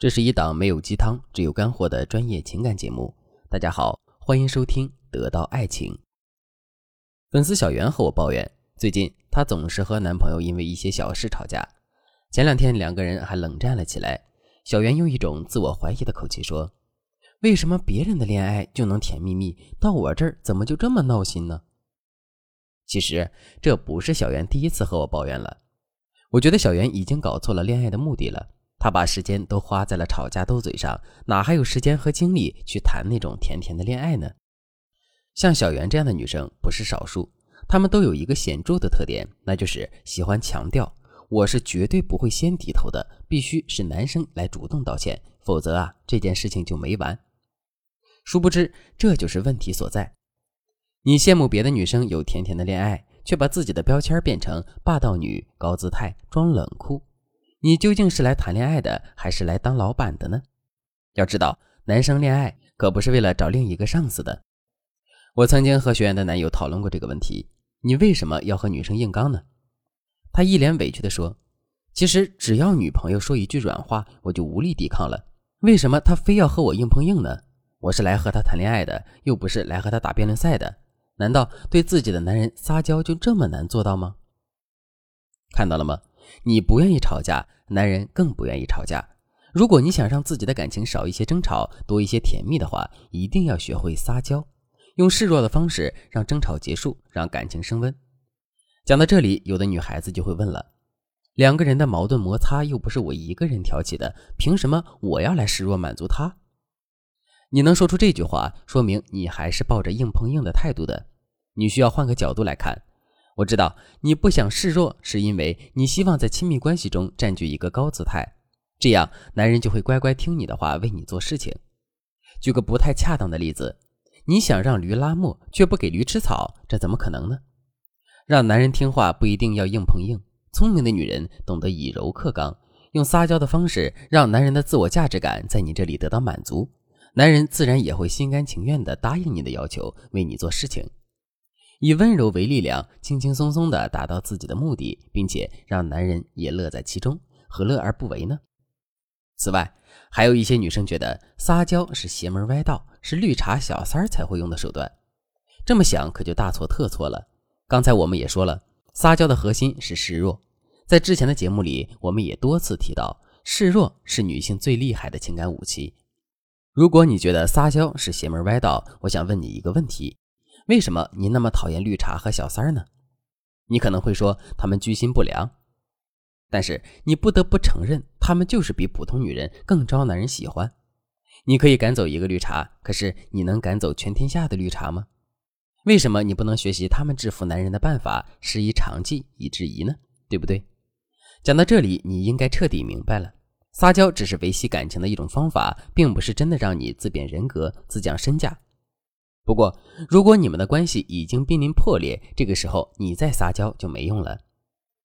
这是一档没有鸡汤，只有干货的专业情感节目。大家好，欢迎收听《得到爱情》。粉丝小袁和我抱怨，最近她总是和男朋友因为一些小事吵架。前两天两个人还冷战了起来。小袁用一种自我怀疑的口气说：“为什么别人的恋爱就能甜蜜蜜，到我这儿怎么就这么闹心呢？”其实这不是小袁第一次和我抱怨了。我觉得小袁已经搞错了恋爱的目的了。他把时间都花在了吵架斗嘴上，哪还有时间和精力去谈那种甜甜的恋爱呢？像小袁这样的女生不是少数，她们都有一个显著的特点，那就是喜欢强调“我是绝对不会先低头的”，必须是男生来主动道歉，否则啊这件事情就没完。殊不知这就是问题所在。你羡慕别的女生有甜甜的恋爱，却把自己的标签变成霸道女、高姿态、装冷酷。你究竟是来谈恋爱的，还是来当老板的呢？要知道，男生恋爱可不是为了找另一个上司的。我曾经和学员的男友讨论过这个问题：你为什么要和女生硬刚呢？他一脸委屈地说：“其实只要女朋友说一句软话，我就无力抵抗了。为什么他非要和我硬碰硬呢？我是来和他谈恋爱的，又不是来和他打辩论赛的。难道对自己的男人撒娇就这么难做到吗？看到了吗？”你不愿意吵架，男人更不愿意吵架。如果你想让自己的感情少一些争吵，多一些甜蜜的话，一定要学会撒娇，用示弱的方式让争吵结束，让感情升温。讲到这里，有的女孩子就会问了：两个人的矛盾摩擦又不是我一个人挑起的，凭什么我要来示弱满足他？你能说出这句话，说明你还是抱着硬碰硬的态度的。你需要换个角度来看。我知道你不想示弱，是因为你希望在亲密关系中占据一个高姿态，这样男人就会乖乖听你的话，为你做事情。举个不太恰当的例子，你想让驴拉磨，却不给驴吃草，这怎么可能呢？让男人听话不一定要硬碰硬，聪明的女人懂得以柔克刚，用撒娇的方式让男人的自我价值感在你这里得到满足，男人自然也会心甘情愿地答应你的要求，为你做事情。以温柔为力量，轻轻松松地达到自己的目的，并且让男人也乐在其中，何乐而不为呢？此外，还有一些女生觉得撒娇是邪门歪道，是绿茶小三儿才会用的手段。这么想可就大错特错了。刚才我们也说了，撒娇的核心是示弱。在之前的节目里，我们也多次提到，示弱是女性最厉害的情感武器。如果你觉得撒娇是邪门歪道，我想问你一个问题。为什么你那么讨厌绿茶和小三儿呢？你可能会说他们居心不良，但是你不得不承认，他们就是比普通女人更招男人喜欢。你可以赶走一个绿茶，可是你能赶走全天下的绿茶吗？为什么你不能学习他们制服男人的办法，师夷长技以制夷呢？对不对？讲到这里，你应该彻底明白了，撒娇只是维系感情的一种方法，并不是真的让你自贬人格、自降身价。不过，如果你们的关系已经濒临破裂，这个时候你再撒娇就没用了。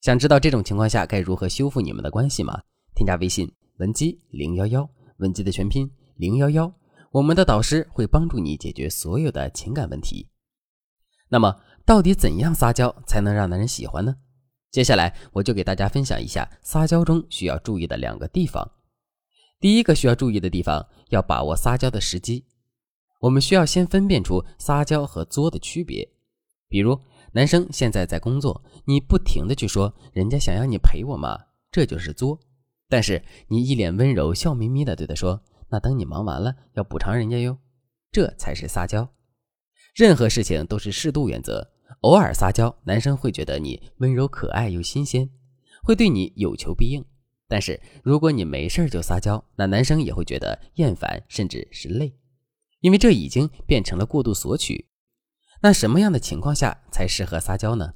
想知道这种情况下该如何修复你们的关系吗？添加微信文姬零幺幺，文姬的全拼零幺幺，我们的导师会帮助你解决所有的情感问题。那么，到底怎样撒娇才能让男人喜欢呢？接下来我就给大家分享一下撒娇中需要注意的两个地方。第一个需要注意的地方，要把握撒娇的时机。我们需要先分辨出撒娇和作的区别。比如，男生现在在工作，你不停的去说人家想要你陪我嘛，这就是作；但是你一脸温柔、笑眯眯的对他说，那等你忙完了要补偿人家哟，这才是撒娇。任何事情都是适度原则，偶尔撒娇，男生会觉得你温柔可爱又新鲜，会对你有求必应；但是如果你没事就撒娇，那男生也会觉得厌烦，甚至是累。因为这已经变成了过度索取，那什么样的情况下才适合撒娇呢？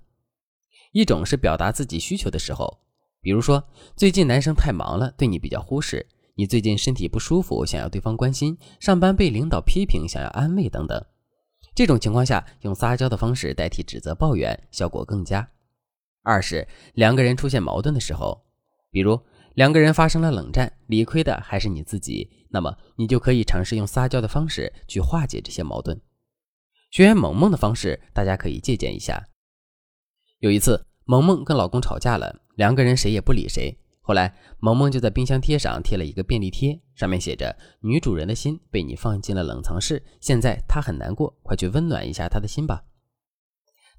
一种是表达自己需求的时候，比如说最近男生太忙了，对你比较忽视；你最近身体不舒服，想要对方关心；上班被领导批评，想要安慰等等。这种情况下，用撒娇的方式代替指责抱怨，效果更佳。二是两个人出现矛盾的时候，比如。两个人发生了冷战，理亏的还是你自己，那么你就可以尝试用撒娇的方式去化解这些矛盾。学员萌萌的方式，大家可以借鉴一下。有一次，萌萌跟老公吵架了，两个人谁也不理谁。后来，萌萌就在冰箱贴上贴了一个便利贴，上面写着：“女主人的心被你放进了冷藏室，现在她很难过，快去温暖一下她的心吧。”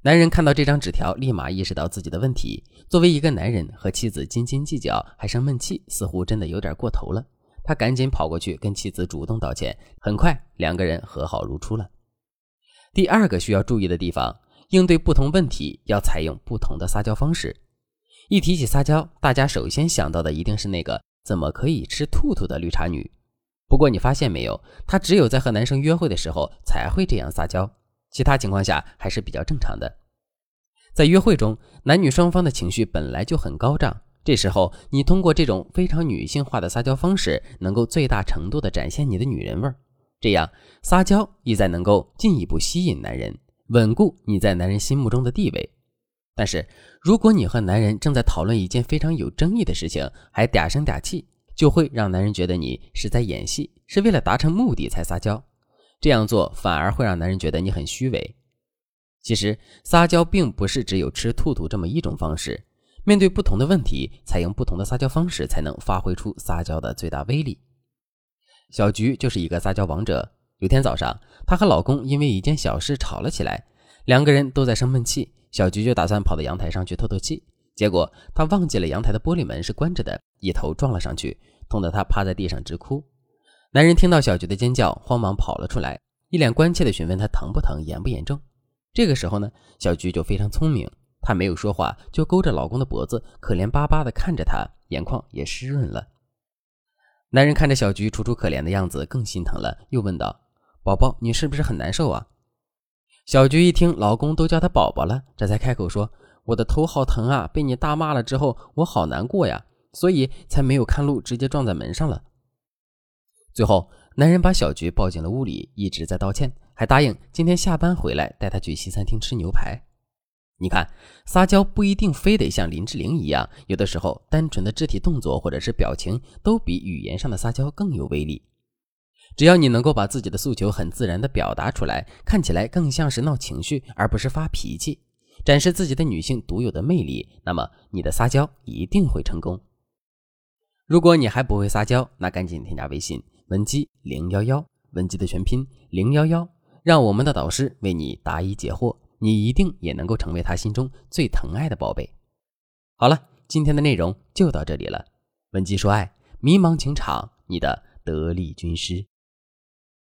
男人看到这张纸条，立马意识到自己的问题。作为一个男人，和妻子斤斤计较还生闷气，似乎真的有点过头了。他赶紧跑过去跟妻子主动道歉，很快两个人和好如初了。第二个需要注意的地方，应对不同问题要采用不同的撒娇方式。一提起撒娇，大家首先想到的一定是那个怎么可以吃兔兔的绿茶女。不过你发现没有，她只有在和男生约会的时候才会这样撒娇，其他情况下还是比较正常的。在约会中，男女双方的情绪本来就很高涨，这时候你通过这种非常女性化的撒娇方式，能够最大程度的展现你的女人味儿。这样撒娇意在能够进一步吸引男人，稳固你在男人心目中的地位。但是，如果你和男人正在讨论一件非常有争议的事情，还嗲声嗲气，就会让男人觉得你是在演戏，是为了达成目的才撒娇。这样做反而会让男人觉得你很虚伪。其实，撒娇并不是只有吃兔兔这么一种方式。面对不同的问题，采用不同的撒娇方式，才能发挥出撒娇的最大威力。小菊就是一个撒娇王者。有天早上，她和老公因为一件小事吵了起来，两个人都在生闷气。小菊就打算跑到阳台上去透透气，结果她忘记了阳台的玻璃门是关着的，一头撞了上去，痛得她趴在地上直哭。男人听到小菊的尖叫，慌忙跑了出来，一脸关切地询问她疼不疼、严不严重。这个时候呢，小菊就非常聪明，她没有说话，就勾着老公的脖子，可怜巴巴地看着他，眼眶也湿润了。男人看着小菊楚楚可怜的样子，更心疼了，又问道：“宝宝，你是不是很难受啊？”小菊一听老公都叫她宝宝了，这才开口说：“我的头好疼啊！被你大骂了之后，我好难过呀，所以才没有看路，直接撞在门上了。”最后，男人把小菊抱进了屋里，一直在道歉，还答应今天下班回来带她去西餐厅吃牛排。你看，撒娇不一定非得像林志玲一样，有的时候单纯的肢体动作或者是表情，都比语言上的撒娇更有威力。只要你能够把自己的诉求很自然地表达出来，看起来更像是闹情绪，而不是发脾气，展示自己的女性独有的魅力，那么你的撒娇一定会成功。如果你还不会撒娇，那赶紧添加微信文姬零幺幺，文姬的全拼零幺幺，让我们的导师为你答疑解惑，你一定也能够成为他心中最疼爱的宝贝。好了，今天的内容就到这里了。文姬说爱，迷茫情场，你的得力军师。